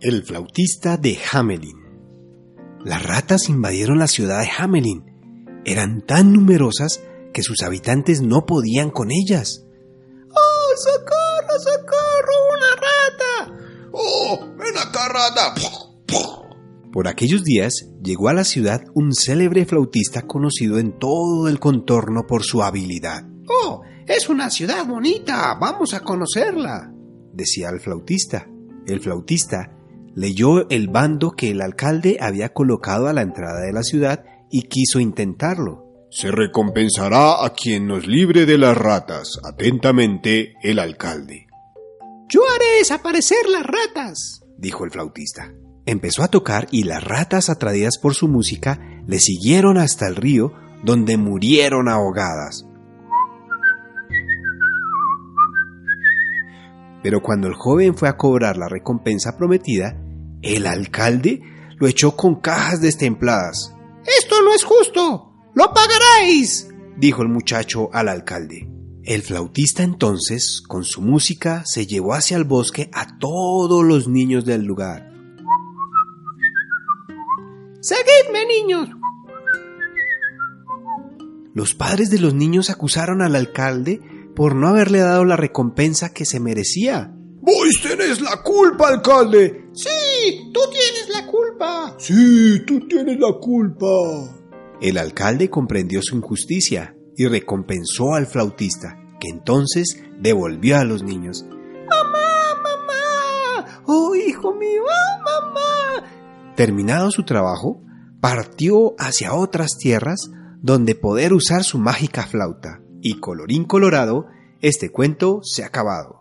El flautista de Hamelin. Las ratas invadieron la ciudad de Hamelin. Eran tan numerosas que sus habitantes no podían con ellas. ¡Oh, socorro, socorro! ¡Una rata! ¡Oh, ven acá, rata! Por aquellos días llegó a la ciudad un célebre flautista conocido en todo el contorno por su habilidad. ¡Oh, es una ciudad bonita! ¡Vamos a conocerla! decía el flautista. El flautista leyó el bando que el alcalde había colocado a la entrada de la ciudad y quiso intentarlo. Se recompensará a quien nos libre de las ratas. Atentamente, el alcalde. Yo haré desaparecer las ratas, dijo el flautista. Empezó a tocar y las ratas, atraídas por su música, le siguieron hasta el río, donde murieron ahogadas. Pero cuando el joven fue a cobrar la recompensa prometida, el alcalde lo echó con cajas destempladas. Esto no es justo. Lo pagaréis, dijo el muchacho al alcalde. El flautista entonces, con su música, se llevó hacia el bosque a todos los niños del lugar. Seguidme, niños. Los padres de los niños acusaron al alcalde por no haberle dado la recompensa que se merecía. Vos tenés la culpa, alcalde. Sí, tú tienes la culpa. Sí, tú tienes la culpa. El alcalde comprendió su injusticia y recompensó al flautista, que entonces devolvió a los niños. ¡Mamá, mamá! ¡Oh, hijo mío! ¡Oh, mamá! Terminado su trabajo, partió hacia otras tierras donde poder usar su mágica flauta. Y colorín colorado, este cuento se ha acabado.